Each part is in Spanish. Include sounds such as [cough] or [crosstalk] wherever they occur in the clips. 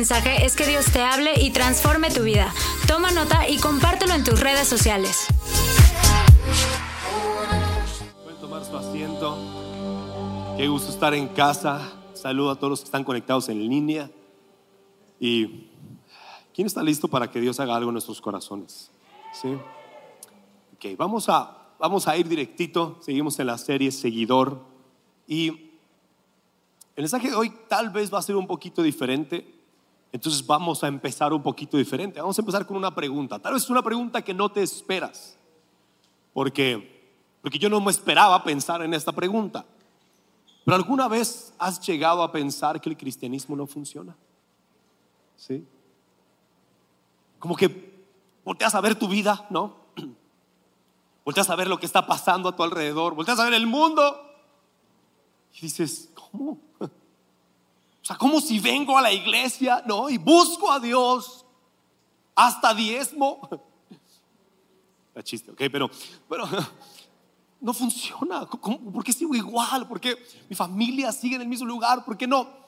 mensaje es que Dios te hable y transforme tu vida. Toma nota y compártelo en tus redes sociales. Pueden tomar su asiento. Qué gusto estar en casa. Saludo a todos los que están conectados en línea. Y ¿quién está listo para que Dios haga algo en nuestros corazones? ¿Sí? Ok, vamos a, vamos a ir directito. Seguimos en la serie Seguidor. Y el mensaje de hoy tal vez va a ser un poquito diferente. Entonces vamos a empezar un poquito diferente. Vamos a empezar con una pregunta. Tal vez es una pregunta que no te esperas. Porque, porque yo no me esperaba pensar en esta pregunta. Pero alguna vez has llegado a pensar que el cristianismo no funciona. ¿Sí? Como que volteas a ver tu vida, ¿no? [clears throat] Volteas a ver lo que está pasando a tu alrededor, volteas a ver el mundo y dices, ¿cómo? [laughs] Como si vengo a la iglesia, ¿no? Y busco a Dios hasta diezmo. [laughs] Está chiste, ok, pero, pero [laughs] no funciona. ¿Por qué sigo igual? ¿Por qué mi familia sigue en el mismo lugar? ¿Por qué no?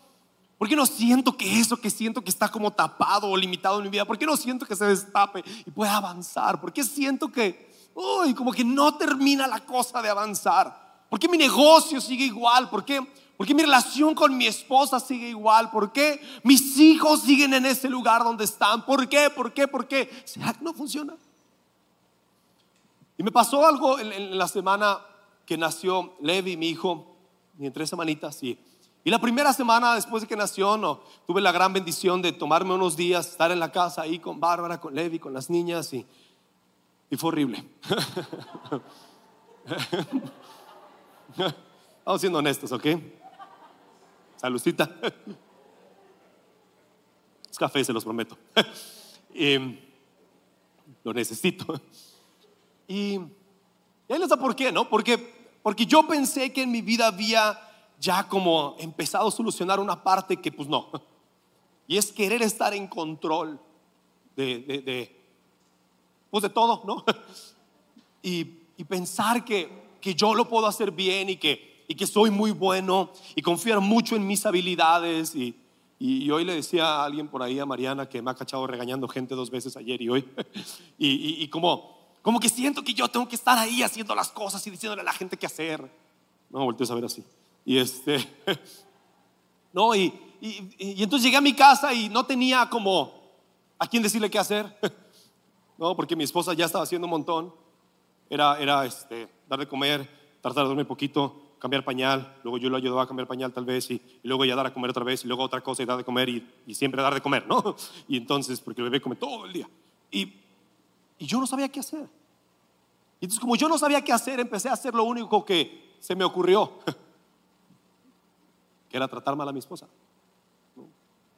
¿Por qué no siento que eso que siento que está como tapado o limitado en mi vida? ¿Por qué no siento que se destape y pueda avanzar? ¿Por qué siento que, uy, como que no termina la cosa de avanzar? ¿Por qué mi negocio sigue igual? ¿Por qué, ¿Por qué mi relación con mi esposa sigue igual? ¿Por qué mis hijos siguen en ese lugar donde están? ¿Por qué? ¿Por qué? ¿Por qué? ¿Será que no funciona? Y me pasó algo en, la semana que nació Levi, mi hijo, y en tres semanitas, y, y la primera semana después de que nació, tuve la gran bendición de tomarme unos días, estar en la casa ahí con Bárbara, con Levi, con las niñas, y fue horrible. [laughs] Vamos siendo honestos, ¿ok? Saludcita. [laughs] Es café, se los prometo. Y [laughs] lo necesito. Y, ahí les da por qué, ¿no? Porque, porque yo pensé que en mi vida había ya como empezado a solucionar una parte que pues no. [laughs] Y es querer estar en control de pues de todo, ¿no? Y, y pensar que, que yo lo puedo hacer bien y que, y que soy muy bueno y confiar mucho en mis habilidades. Y, y, y hoy le decía a alguien por ahí, a Mariana, que me ha cachado regañando gente dos veces ayer y hoy. [laughs] Y, y, como, como que siento que yo tengo que estar ahí haciendo las cosas y diciéndole a la gente qué hacer. No, volteo a ver así. Y este, [laughs] no, y, y, y entonces llegué a mi casa y no tenía como a quién decirle qué hacer. [laughs] No, porque mi esposa ya estaba haciendo un montón. Era, era este, dar de comer, tratar de dormir poquito, cambiar pañal. Luego yo lo ayudaba a cambiar pañal tal vez y, y luego ya dar a comer otra vez y luego otra cosa y dar de comer y, y siempre dar de comer, ¿no? [laughs] Y entonces, porque el bebé come todo el día. Y, y yo no sabía qué hacer. Y entonces como yo no sabía qué hacer, empecé a hacer lo único que se me ocurrió, [laughs] que era tratar mal a mi esposa.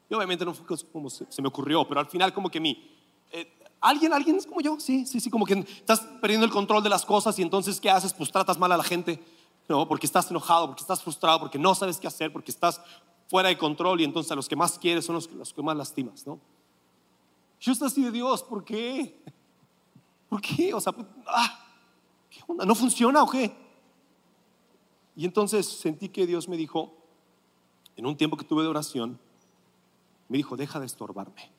Y obviamente no fue como se, se me ocurrió, pero al final como que mi... eh, ¿Alguien, alguien es como yo? Sí, sí, sí, como que estás perdiendo el control de las cosas y entonces ¿qué haces? Pues tratas mal a la gente, ¿no? Porque estás enojado, porque estás frustrado, porque no sabes qué hacer, porque estás fuera de control y entonces a los que más quieres son los, que más lastimas, ¿no? Yo estoy así de Dios, ¿por qué? ¿Por qué? O sea, pues, ah, ¿qué onda? ¿No funciona o qué? Y entonces sentí que Dios me dijo, en un tiempo que tuve de oración, me dijo, deja de estorbarme.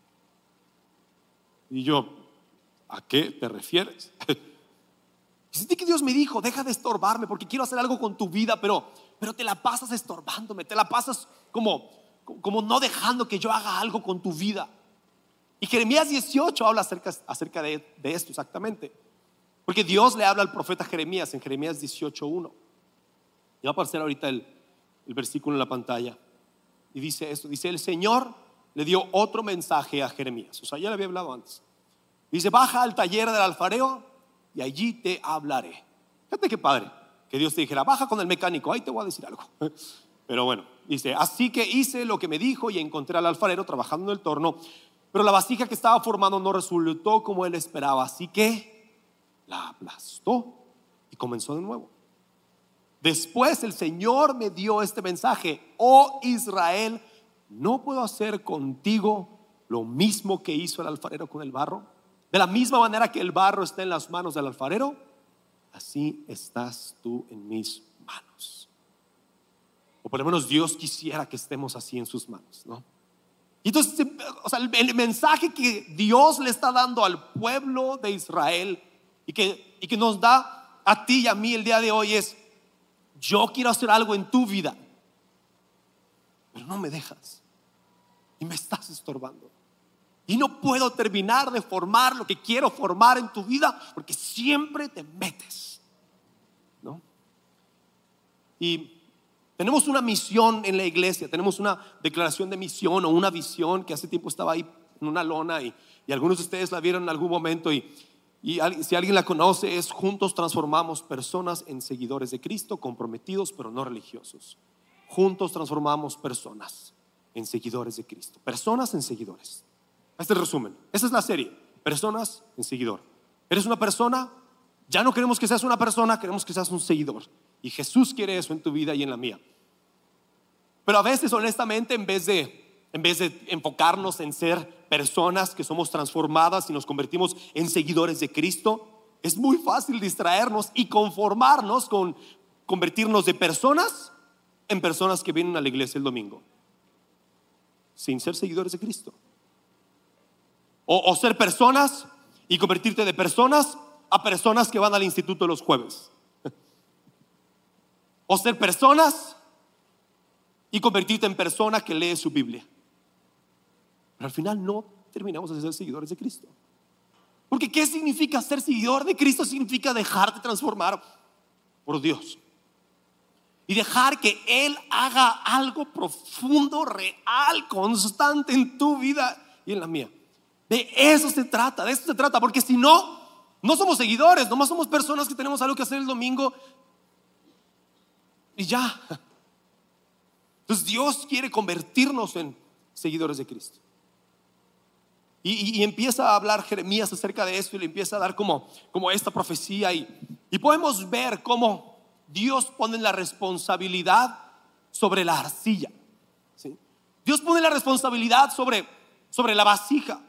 Y yo, ¿a qué te refieres? [laughs] Sentí que Dios me dijo, deja de estorbarme porque quiero hacer algo con tu vida, pero, pero te la pasas estorbándome, te la pasas como, como no dejando que yo haga algo con tu vida. Y Jeremías 18 habla acerca, acerca de, de esto exactamente. Porque Dios le habla al profeta Jeremías en Jeremías 18.1. Y va a aparecer ahorita el, el versículo en la pantalla. Y dice esto, dice, el Señor le dio otro mensaje a Jeremías. O sea, ya le había hablado antes. Dice, baja al taller del alfarero y allí te hablaré. Fíjate qué padre que Dios te dijera, baja con el mecánico, ahí te voy a decir algo. [laughs] Pero bueno, dice, así que hice lo que me dijo y encontré al alfarero trabajando en el torno, pero la vasija que estaba formando no resultó como él esperaba, así que la aplastó y comenzó de nuevo. Después el Señor me dio este mensaje, oh Israel, ¿no puedo hacer contigo lo mismo que hizo el alfarero con el barro? De la misma manera que el barro está en las manos del alfarero, así estás tú en mis manos. O por lo menos Dios quisiera que estemos así en sus manos, ¿no? Y entonces, o sea, el, mensaje que Dios le está dando al pueblo de Israel y que, y que nos da a ti y a mí el día de hoy es, yo quiero hacer algo en tu vida, pero no me dejas y me estás estorbando. Y no puedo terminar de formar lo que quiero formar en tu vida porque siempre te metes. ¿No? Y tenemos una misión en la iglesia, tenemos una declaración de misión o una visión que hace tiempo estaba ahí en una lona y, algunos de ustedes la vieron en algún momento y, y si alguien la conoce es juntos transformamos personas en seguidores de Cristo, comprometidos pero no religiosos. Juntos transformamos personas en seguidores de Cristo, personas en seguidores. Este es el resumen, esa es la serie, personas en seguidor. ¿Eres una persona? Ya no queremos que seas una persona, queremos que seas un seguidor. Y Jesús quiere eso en tu vida y en la mía. Pero a veces, honestamente, en vez de, en vez de enfocarnos en ser personas que somos transformadas y nos convertimos en seguidores de Cristo, es muy fácil distraernos y conformarnos con convertirnos de personas en personas que vienen a la iglesia el domingo, sin ser seguidores de Cristo. O, ser personas y convertirte de personas a personas que van al instituto los jueves [laughs] o ser personas y convertirte en persona que lee su Biblia. Pero al final no terminamos de ser seguidores de Cristo. Porque ¿qué significa ser seguidor de Cristo? Significa dejarte transformar por Dios. Y dejar que Él haga algo profundo, real, constante en tu vida y en la mía. De eso se trata, de eso se trata. Porque si no, no somos seguidores, nomás somos personas que tenemos algo que hacer el domingo y ya. Entonces Dios quiere convertirnos en seguidores de Cristo. Y, empieza a hablar Jeremías acerca de esto y le empieza a dar como, como esta profecía. Y, y podemos ver cómo Dios pone la responsabilidad sobre la arcilla. Dios pone la responsabilidad sobre, sobre la vasija.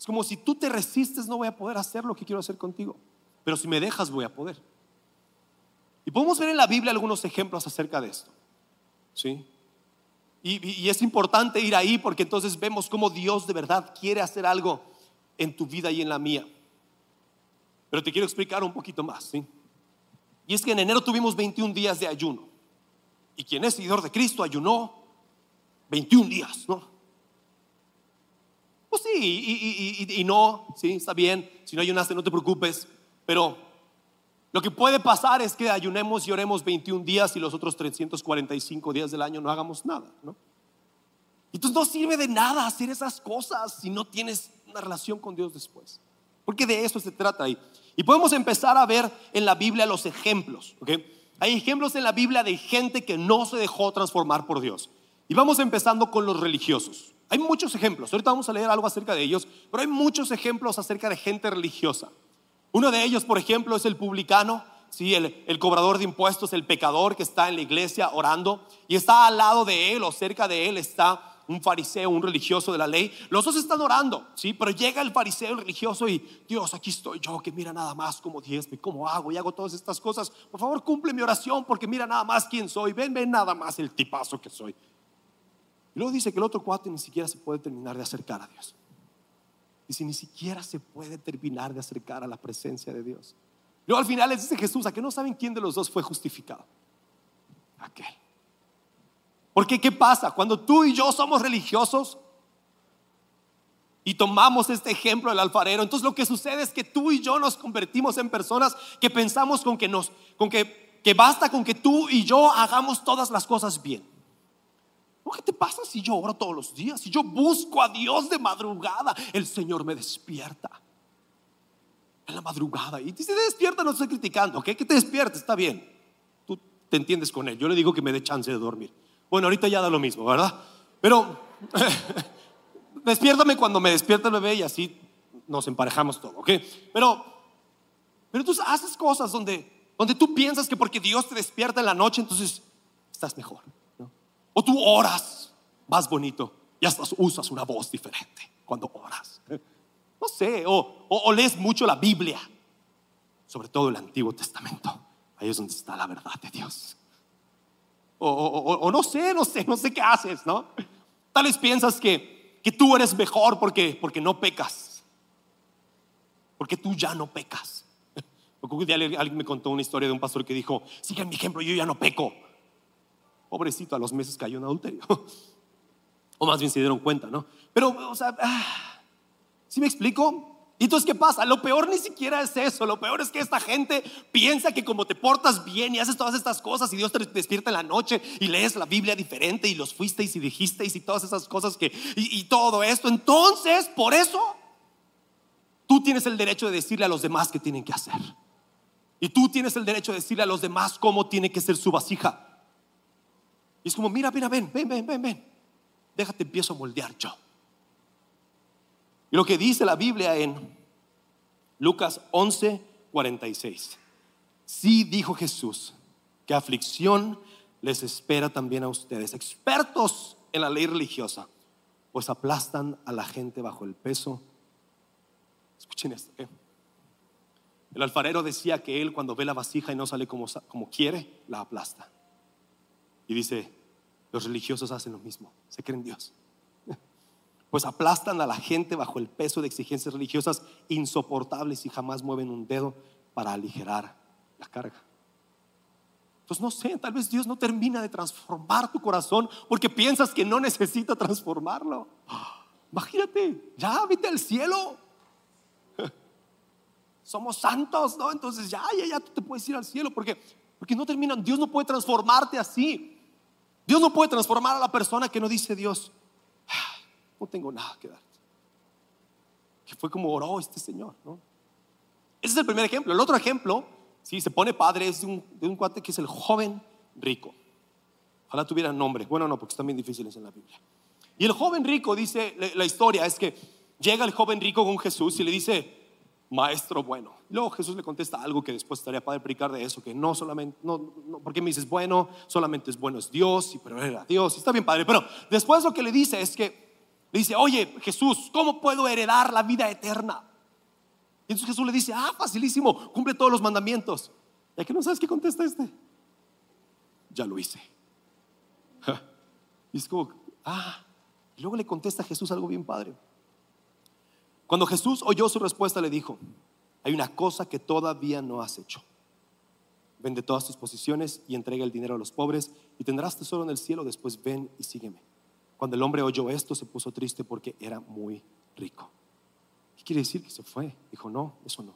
Es como si tú te resistes, no voy a poder hacer lo que quiero hacer contigo. Pero si me dejas, voy a poder. Y podemos ver en la Biblia algunos ejemplos acerca de esto. ¿Sí? Y, es importante ir ahí porque entonces vemos cómo Dios de verdad quiere hacer algo en tu vida y en la mía. Pero te quiero explicar un poquito más. ¿sí? Y es que en enero tuvimos 21 días de ayuno. Y quien es seguidor de Cristo ayunó 21 días, ¿no? Pues sí, y, no, sí, está bien. Si no ayunaste, no te preocupes. Pero lo que puede pasar es que ayunemos y oremos 21 días y los otros 345 días del año no hagamos nada, ¿no? Entonces no sirve de nada hacer esas cosas si no tienes una relación con Dios después. Porque de eso se trata ahí. Y podemos empezar a ver en la Biblia los ejemplos. Hay ejemplos en la Biblia de gente que no se dejó transformar por Dios. Y vamos empezando con los religiosos. Hay muchos ejemplos. Ahorita vamos a leer algo acerca de ellos, pero hay muchos ejemplos acerca de gente religiosa. Uno de ellos, por ejemplo, es el publicano, ¿sí? el, el cobrador de impuestos, el pecador que está en la iglesia orando y está al lado de él o cerca de él está un fariseo, un religioso de la ley. Los dos están orando, ¿sí? Pero llega el fariseo, el religioso y Dios, aquí estoy yo, que mira nada más cómo diezme, cómo hago y hago todas estas cosas. Por favor, cumple mi oración porque mira nada más quién soy. Ven, ven nada más el tipazo que soy. Y luego dice que el otro cuate ni siquiera se puede terminar de acercar a Dios. Si ni siquiera se puede terminar de acercar a la presencia de Dios. Luego al final les dice Jesús, a que no saben quién de los dos fue justificado. Aquel. Porque ¿qué pasa? Cuando tú y yo somos religiosos y tomamos este ejemplo del alfarero, entonces lo que sucede es que tú y yo nos convertimos en personas que pensamos con que nos, con que, que basta con que tú y yo hagamos todas las cosas bien. ¿Qué te pasa si yo oro todos los días? Si yo busco a Dios de madrugada, el Señor me despierta. En la madrugada. Y si te despierta, no estoy criticando, ¿ok? Que te despiertes, está bien. Tú te entiendes con él. Yo le digo que me dé chance de dormir. Bueno, ahorita ya da lo mismo, ¿verdad? Pero [laughs] despiértame cuando me despierta el bebé y así nos emparejamos todo, ¿ok? Pero, pero tú haces cosas donde, donde tú piensas que porque Dios te despierta en la noche, entonces estás mejor. O tú oras más bonito y hasta usas una voz diferente cuando oras. No sé, o, lees mucho la Biblia, sobre todo el Antiguo Testamento. Ahí es donde está la verdad de Dios. O, no sé, no sé, no sé qué haces, ¿no? Tal vez piensas que, que tú eres mejor porque, porque no pecas. Porque tú ya no pecas. [laughs] Un día alguien me contó una historia de un pastor que dijo, sigan mi ejemplo, yo ya no peco. Pobrecito, a los meses cayó en adulterio. [laughs] o más bien se dieron cuenta, ¿no? Pero, o sea, ah, ¿sí me explico? ¿Y entonces qué pasa? Lo peor ni siquiera es eso. Lo peor es que esta gente piensa que como te portas bien y haces todas estas cosas y Dios te despierta en la noche y lees la Biblia diferente y los fuisteis y dijisteis y todas esas cosas que y, y todo esto, entonces por eso tú tienes el derecho de decirle a los demás qué tienen que hacer. Y tú tienes el derecho de decirle a los demás cómo tiene que ser su vasija. Y es como, mira, mira, ven, ven, ven, ven, ven. Déjate, empiezo a moldear yo. Y lo que dice la Biblia en Lucas 11, 46. Sí dijo Jesús que aflicción les espera también a ustedes, expertos en la ley religiosa, pues aplastan a la gente bajo el peso. Escuchen esto. ¿eh? El alfarero decía que él cuando ve la vasija y no sale como, como quiere, la aplasta. Y dice, los religiosos hacen lo mismo, se creen Dios. [laughs] Pues aplastan a la gente bajo el peso de exigencias religiosas insoportables y jamás mueven un dedo para aligerar la carga. Entonces no sé, tal vez Dios no termina de transformar tu corazón porque piensas que no necesita transformarlo. [gasps] Imagínate, ya vete al cielo. [laughs] Somos santos, ¿no? Entonces ya, ya, ya tú te puedes ir al cielo porque, porque no terminan. Dios no puede transformarte así. Dios no puede transformar a la persona que no dice Dios, no tengo nada que darte. Que fue como oró este Señor, ¿no? Ese es el primer ejemplo. El otro ejemplo, si se pone padre, es de un, de un cuate que es el joven rico. Ojalá tuviera nombre. Bueno, no, porque están bien difíciles en la Biblia. Y el joven rico dice, la historia es que llega el joven rico con Jesús y le dice, maestro bueno. Luego Jesús le contesta algo que después estaría para explicar de eso, que no solamente, no, porque me dices bueno, solamente es bueno es Dios, y pero era Dios, y está bien padre, pero después lo que le dice es que, le dice, oye Jesús, ¿cómo puedo heredar la vida eterna? Y entonces Jesús le dice, ah, facilísimo, cumple todos los mandamientos. ¿Ya que no sabes qué contesta este? Ya lo hice. [laughs] Y es como, ah, y luego le contesta Jesús algo bien padre. Cuando Jesús oyó su respuesta, le dijo, hay una cosa que todavía no has hecho. Vende todas tus posiciones y entrega el dinero a los pobres y tendrás tesoro en el cielo. Después ven y sígueme. Cuando el hombre oyó esto, se puso triste porque era muy rico. ¿Qué quiere decir que se fue? Dijo, no, eso no.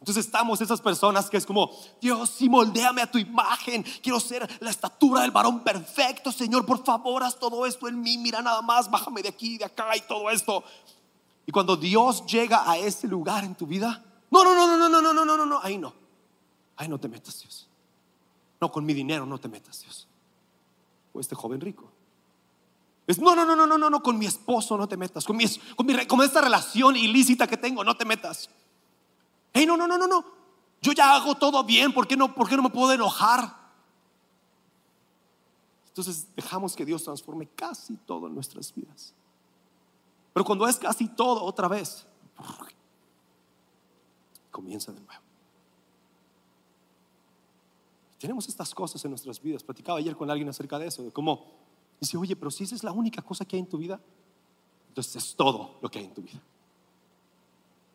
Entonces estamos esas personas que es como, Dios, sí, moldéame a tu imagen. Quiero ser la estatura del varón perfecto, Señor. Por favor, haz todo esto en mí. Mira nada más, bájame de aquí, de acá y todo esto. Y cuando Dios llega a ese lugar en tu vida, no, no, no, no, no, no, no, no, no, no, ahí no. Ahí no te metas, Dios. No, con mi dinero no te metas, Dios. O este joven rico. Es, no, no, no, no, no, no, no, con mi esposo no te metas. Con, mi, con, mi, con esta relación ilícita que tengo, no te metas. Hey, no, no, no, no, no. Yo ya hago todo bien, ¿por qué no, por qué no me puedo enojar? Entonces dejamos que Dios transforme casi todo en nuestras vidas. Pero cuando es casi todo otra vez, comienza de nuevo. Tenemos estas cosas en nuestras vidas. Platicaba ayer con alguien acerca de eso, de cómo dice, oye, pero si esa es la única cosa que hay en tu vida, entonces es todo lo que hay en tu vida.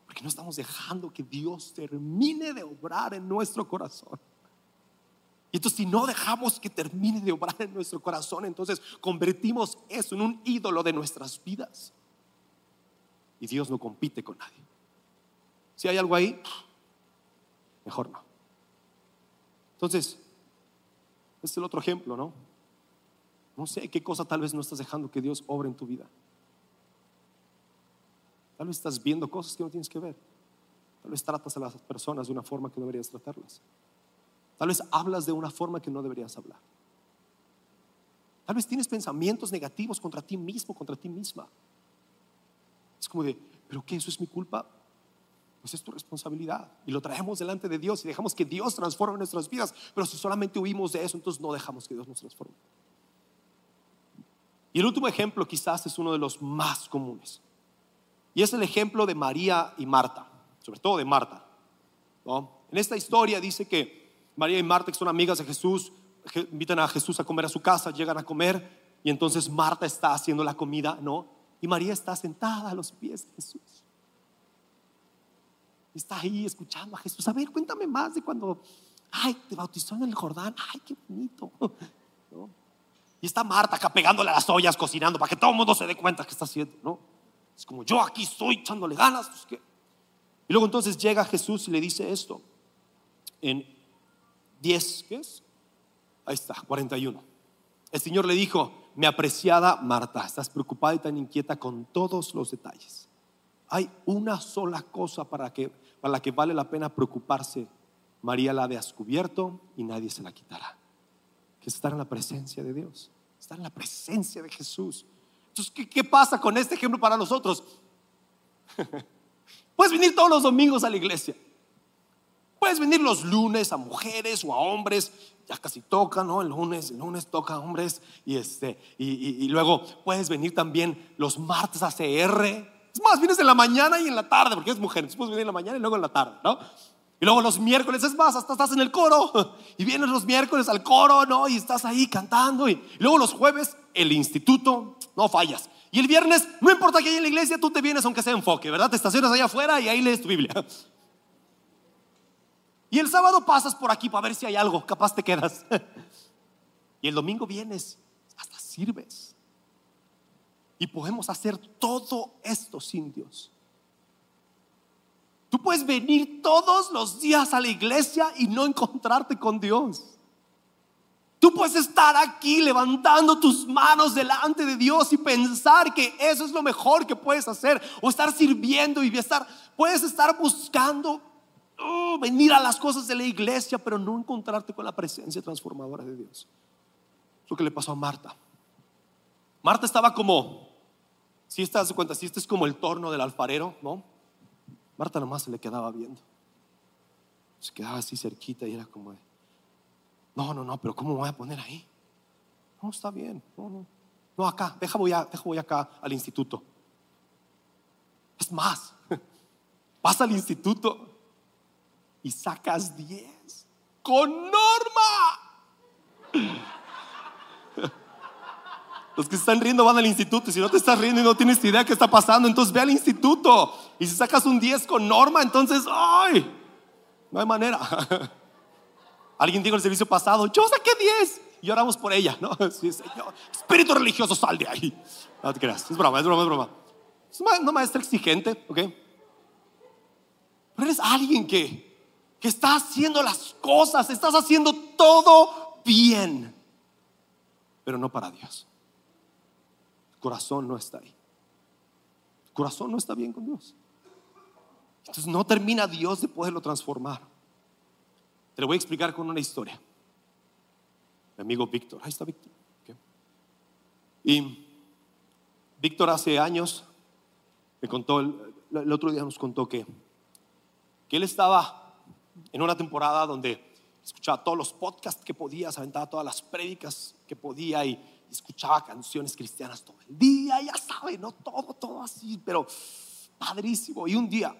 Porque no estamos dejando que Dios termine de obrar en nuestro corazón. Y entonces si no dejamos que termine de obrar en nuestro corazón, entonces convertimos eso en un ídolo de nuestras vidas. Y Dios no compite con nadie. Si hay algo ahí, mejor no. Entonces, este es el otro ejemplo, ¿no? No sé qué cosa tal vez no estás dejando que Dios obre en tu vida. Tal vez estás viendo cosas que no tienes que ver. Tal vez tratas a las personas de una forma que no deberías tratarlas. Tal vez hablas de una forma que no deberías hablar. Tal vez tienes pensamientos negativos contra ti mismo, contra ti misma. Es como de, ¿pero qué? ¿Eso es mi culpa? Pues es tu responsabilidad. Y lo traemos delante de Dios y dejamos que Dios transforme nuestras vidas. Pero si solamente huimos de eso, entonces no dejamos que Dios nos transforme. Y el último ejemplo quizás es uno de los más comunes. Y es el ejemplo de María y Marta, sobre todo de Marta. En esta historia dice que María y Marta, que son amigas de Jesús, invitan a Jesús a comer a su casa, llegan a comer Y entonces Marta está haciendo la comida, ¿no? Y María está sentada a los pies de Jesús. Está ahí escuchando a Jesús. A ver, cuéntame más de cuando, ay, te bautizó en el Jordán. Ay, qué bonito. [laughs] Y está Marta acá pegándole las ollas, cocinando, para que todo el mundo se dé cuenta que está haciendo, ¿no? Es como yo aquí estoy echándole ganas. Pues, y luego entonces llega Jesús y le dice esto. En 10, ¿qué es? Ahí está, 41. El Señor le dijo, mi apreciada Marta, estás preocupada y tan inquieta con todos los detalles. Hay una sola cosa para, que, para la que vale la pena preocuparse. María la ha descubierto y nadie se la quitará. Que es estar en la presencia de Dios, estar en la presencia de Jesús. Entonces, ¿qué, qué pasa con este ejemplo para nosotros? [laughs] Puedes venir todos los domingos a la iglesia. Puedes venir los lunes a mujeres o a hombres, ya casi toca, ¿no? El lunes, el lunes toca a hombres y, este, y, luego puedes venir también los martes a CR. Es más, vienes en la mañana y en la tarde, porque es mujer, entonces puedes venir en la mañana y luego en la tarde, ¿no? Y luego los miércoles, es más, hasta estás en el coro. [laughs] Y vienes los miércoles al coro, ¿no? Y estás ahí cantando. Y, luego los jueves, el instituto, no fallas. Y el viernes, no importa que haya en la iglesia, tú te vienes aunque sea enfoque, ¿verdad? Te estacionas allá afuera y ahí lees tu Biblia. [laughs] Y el sábado pasas por aquí para ver si hay algo, capaz te quedas. [laughs] Y el domingo vienes, hasta sirves. Y podemos hacer todo esto sin Dios. Tú puedes venir todos los días a la iglesia y no encontrarte con Dios. Tú puedes estar aquí levantando tus manos delante de Dios y pensar que eso es lo mejor que puedes hacer. O estar sirviendo y estar, puedes estar buscando Oh, venir a las cosas de la iglesia, pero no encontrarte con la presencia transformadora de Dios. Es lo que le pasó a Marta. Marta estaba como, si estás de cuenta, si este es como el torno del alfarero, ¿no? Marta nomás se le quedaba viendo. Se quedaba así cerquita y era como de, no, no, no, pero ¿cómo me voy a poner ahí? No, está bien, no, no. No, acá, deja voy, deja voy acá al instituto. Es más, [laughs] pasa al instituto y sacas 10 con norma. Los que están riendo van al instituto y si no te estás riendo y no tienes idea qué está pasando, entonces ve al instituto. Y si sacas un 10 con norma, entonces, ¡ay! No hay manera. [laughs] Alguien dijo el servicio pasado, yo saqué 10 y oramos por ella, ¿no? [laughs] Señor, espíritu religioso, sal de ahí. No te creas, es broma, es broma, es broma. Es una maestra exigente, ¿ok? Pero eres alguien que que estás haciendo las cosas, estás haciendo todo bien, pero no para Dios. Corazón no está ahí. Corazón no está bien con Dios. Entonces no termina Dios de poderlo transformar. Te lo voy a explicar con una historia. Mi amigo Víctor, ahí está Víctor. Y Víctor hace años me contó, el, otro día nos contó que, que él estaba en una temporada donde escuchaba todos los podcasts que podía, aventaba todas las prédicas que podía y escuchaba canciones cristianas todo el día, ya sabe, no todo, todo así, pero padrísimo. Y un día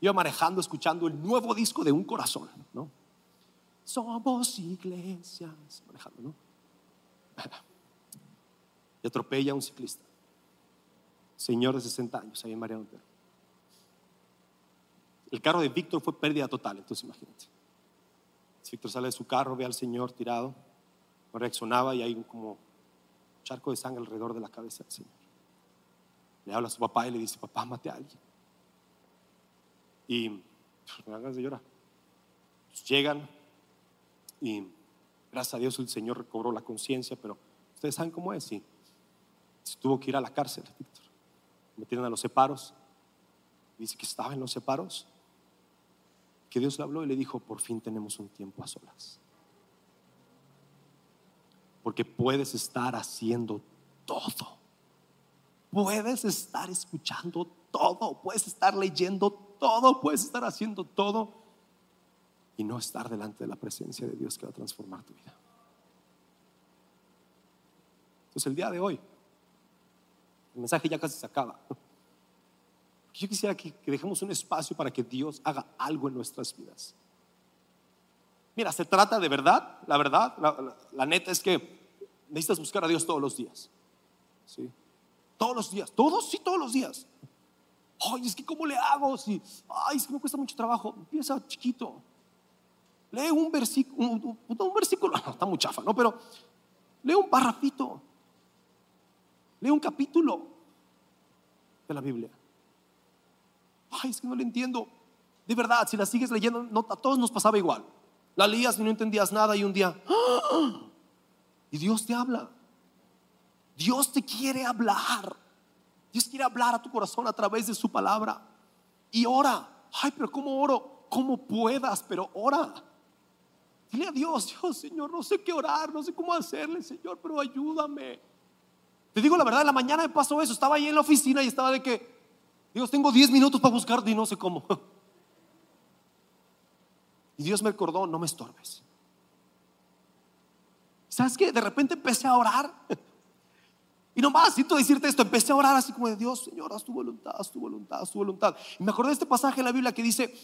iba manejando, escuchando el nuevo disco de Un Corazón, ¿no? Somos iglesias, manejando, ¿no? [laughs] Y atropella a un ciclista, señor de 60 años, ahí en María Montero. El carro de Víctor fue pérdida total, entonces imagínate. Víctor sale de su carro, ve al Señor tirado, no reaccionaba y hay un como charco de sangre alrededor de la cabeza del Señor. Le habla a su papá y le dice, papá, mate a alguien. Y pues, me hagan de llorar. Pues, llegan y gracias a Dios el Señor recobró la conciencia, pero ustedes saben cómo es. Y se tuvo que ir a la cárcel, Víctor. Metieron a los separos. Dice que estaba en los separos que Dios le habló y le dijo, por fin tenemos un tiempo a solas. Porque puedes estar haciendo todo. Puedes estar escuchando todo. Puedes estar leyendo todo. Puedes estar haciendo todo. Y no estar delante de la presencia de Dios que va a transformar tu vida. Entonces el día de hoy, el mensaje ya casi se acaba. Yo quisiera que, dejemos un espacio para que Dios haga algo en nuestras vidas. Mira, se trata de verdad, la verdad, la, neta es que necesitas buscar a Dios todos los días. Todos los días, todos, sí, todos los días. Ay, es que ¿cómo le hago? Si, ay, es que me cuesta mucho trabajo. Empieza chiquito. Lee un versículo, un, un, versículo, está muy chafa, ¿no? Pero lee un parrafito. Lee un capítulo de la Biblia. Ay, es que no le entiendo. De verdad, si la sigues leyendo, no, a todos nos pasaba igual. La leías y no entendías nada y un día, ¡ah! y Dios te habla. Dios te quiere hablar. Dios quiere hablar a tu corazón a través de su palabra. Y ora. Ay, pero ¿cómo oro? Como puedas, pero ora. Dile a Dios, Dios, Señor, no sé qué orar, no sé cómo hacerle, Señor, pero ayúdame. Te digo la verdad, en la mañana me pasó eso. Estaba ahí en la oficina y estaba de que, Dios, tengo 10 minutos para buscarte y no sé cómo. [laughs] Y Dios me recordó, no me estorbes. ¿Sabes qué? De repente empecé a orar. [laughs] Y nomás, siento decirte esto, empecé a orar así como de Dios, Señor, haz tu voluntad, haz tu voluntad, haz tu voluntad. Y me acordé de este pasaje en la Biblia que dice,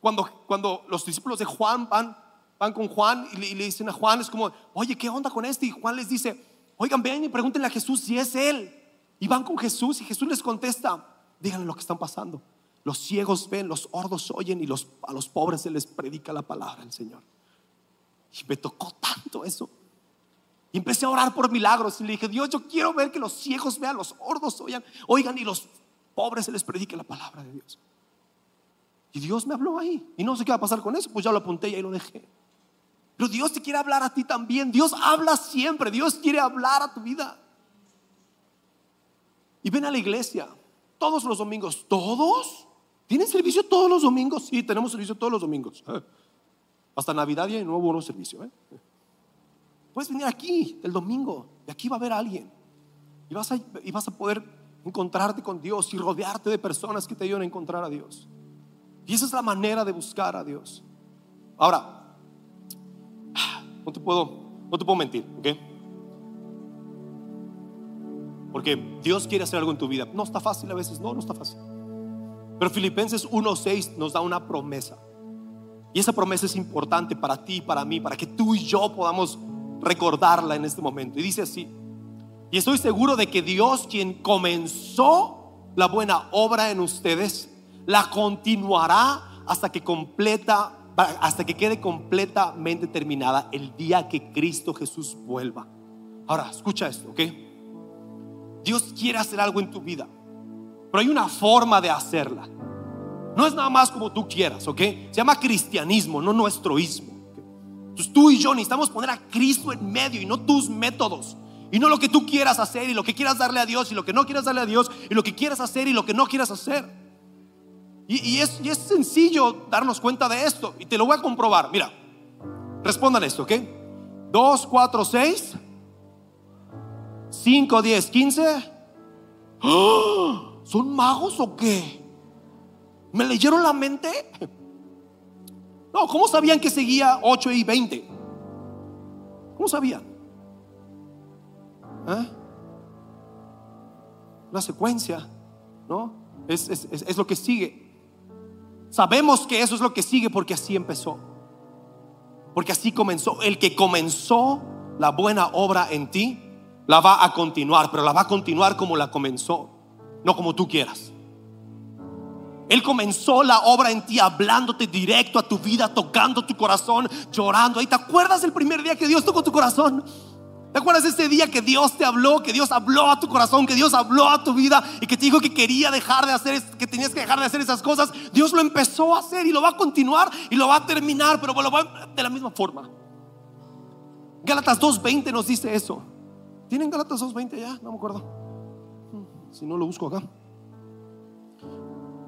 cuando, cuando los discípulos de Juan van, van con Juan y le, dicen a Juan, es como, oye, ¿qué onda con este? Y Juan les dice, oigan, ven y pregúntenle a Jesús si es Él. Y van con Jesús y Jesús les contesta, díganle lo que están pasando. Los ciegos ven, los hordos oyen y los, a los pobres se les predica la palabra del Señor. Y me tocó tanto eso. Y empecé a orar por milagros. Y le dije, Dios, yo quiero ver que los ciegos vean, los hordos oigan, oigan y los pobres se les predique la palabra de Dios. Y Dios me habló ahí. Y no sé qué va a pasar con eso. Pues ya lo apunté y ahí lo dejé. Pero Dios te quiere hablar a ti también. Dios habla siempre. Dios quiere hablar a tu vida. Y ven a la iglesia todos los domingos. ¿Todos? ¿Tienen servicio todos los domingos? Sí, tenemos servicio todos los domingos. Hasta Navidad y no hubo servicio. ¿eh? Puedes venir aquí el domingo y aquí va a haber alguien. Y vas a, y vas a poder encontrarte con Dios y rodearte de personas que te ayuden a encontrar a Dios. Y esa es la manera de buscar a Dios. Ahora, no te puedo, no te puedo mentir, ¿ok? Porque Dios quiere hacer algo en tu vida. No está fácil a veces, no, no está fácil. Pero Filipenses 1.6 nos da una promesa. Y esa promesa es importante para ti para mí, para que tú y yo podamos recordarla en este momento. Y dice así, y estoy seguro de que Dios quien comenzó la buena obra en ustedes, la continuará hasta que completa hasta que quede completamente terminada el día que Cristo Jesús vuelva. Ahora, escucha esto, ¿ok? Dios quiere hacer algo en tu vida, pero hay una forma de hacerla. No es nada más como tú quieras, ¿ok? Se llama cristianismo, no nuestroísmo. Entonces tú y yo necesitamos poner a Cristo en medio y no tus métodos. Y no lo que tú quieras hacer y lo que quieras darle a Dios y lo que no quieras darle a Dios y lo que quieras hacer y lo que no quieras hacer. Y, es, es sencillo darnos cuenta de esto. Y te lo voy a comprobar. Mira, respondan esto, ¿ok? 2, 4, 6, 5, 10, 15. ¿Son magos o qué? ¿Me leyeron la mente? No, ¿cómo sabían que seguía 8 y 20? ¿Cómo sabían? ¿Eh? La secuencia, ¿no? Es, es lo que sigue. Sabemos que eso es lo que sigue porque así empezó. Porque así comenzó. El que comenzó la buena obra en ti, la va a continuar, pero la va a continuar como la comenzó, no como tú quieras. Él comenzó la obra en ti hablándote directo a tu vida, tocando tu corazón, llorando. ¿Y te acuerdas del primer día que Dios tocó tu corazón? ¿Te acuerdas ese día que Dios te habló, que Dios habló a tu corazón, que Dios habló a tu vida y que te dijo que quería dejar de hacer, que tenías que dejar de hacer esas cosas? Dios lo empezó a hacer y lo va a continuar y lo va a terminar, pero lo va de la misma forma. Gálatas 2.20 nos dice eso. ¿Tienen Gálatas 2.20 ya? No me acuerdo. Si no lo busco acá.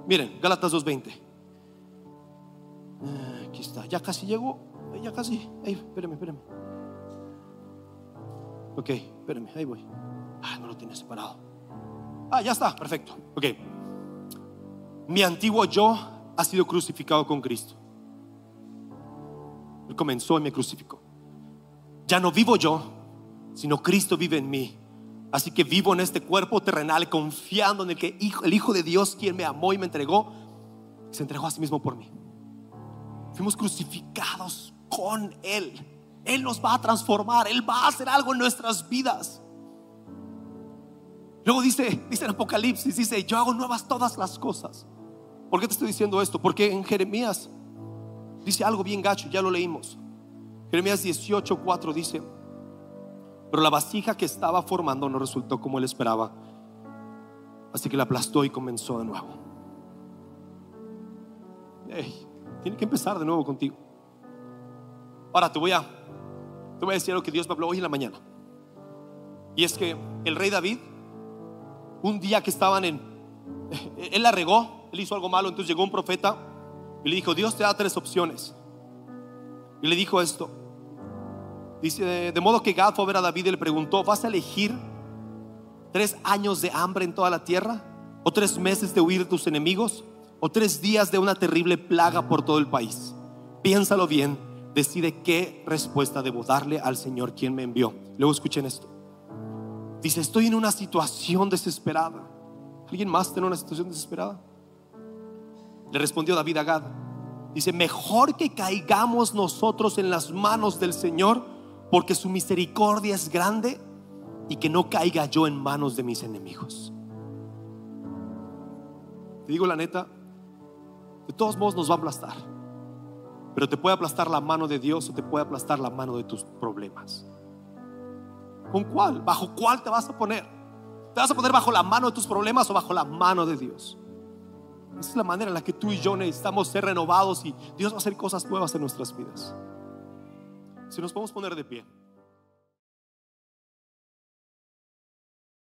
Miren, Gálatas 2.20. Ah, aquí está, ya casi llegó. Ya casi. Ahí, espérame, espérame. Ok, espérame, ahí voy. Ah, no lo tiene separado. Ah, ya está, perfecto. Ok. Mi antiguo yo ha sido crucificado con Cristo. Él comenzó y me crucificó. Ya no vivo yo, sino Cristo vive en mí. Así que vivo en este cuerpo terrenal confiando en el que el Hijo de Dios, quien me amó y me entregó, se entregó a sí mismo por mí. Fuimos crucificados con Él. Él nos va a transformar, Él va a hacer algo en nuestras vidas. Luego dice, dice en Apocalipsis, dice, yo hago nuevas todas las cosas. ¿Por qué te estoy diciendo esto? Porque en Jeremías dice algo bien gacho, ya lo leímos. Jeremías 18, 4 dice, pero la vasija que estaba formando no resultó como él esperaba. Así que la aplastó y comenzó de nuevo. tiene que empezar de nuevo contigo. Ahora te voy a, te voy a decir lo que Dios me habló hoy en la mañana. Y es que el rey David, un día que estaban en, él la regó, él hizo algo malo, entonces llegó un profeta y le dijo, Dios te da tres opciones. Y le dijo esto, Dice, de modo que Gad fue a ver a David y le preguntó, ¿vas a elegir tres años de hambre en toda la tierra? ¿O tres meses de huir de tus enemigos? ¿O tres días de una terrible plaga por todo el país? Piénsalo bien, decide qué respuesta debo darle al Señor quien me envió. Luego escuchen esto. Dice, estoy en una situación desesperada. ¿Alguien más tiene una situación desesperada? Le respondió David a Gad. Dice, mejor que caigamos nosotros en las manos del Señor porque su misericordia es grande y que no caiga yo en manos de mis enemigos. Te digo la neta, de todos modos nos va a aplastar, pero te puede aplastar la mano de Dios o te puede aplastar la mano de tus problemas. ¿Con cuál? ¿Bajo cuál te vas a poner? ¿Te vas a poner bajo la mano de tus problemas o bajo la mano de Dios? Esa es la manera en la que tú y yo necesitamos ser renovados y Dios va a hacer cosas nuevas en nuestras vidas. Si nos podemos poner de pie.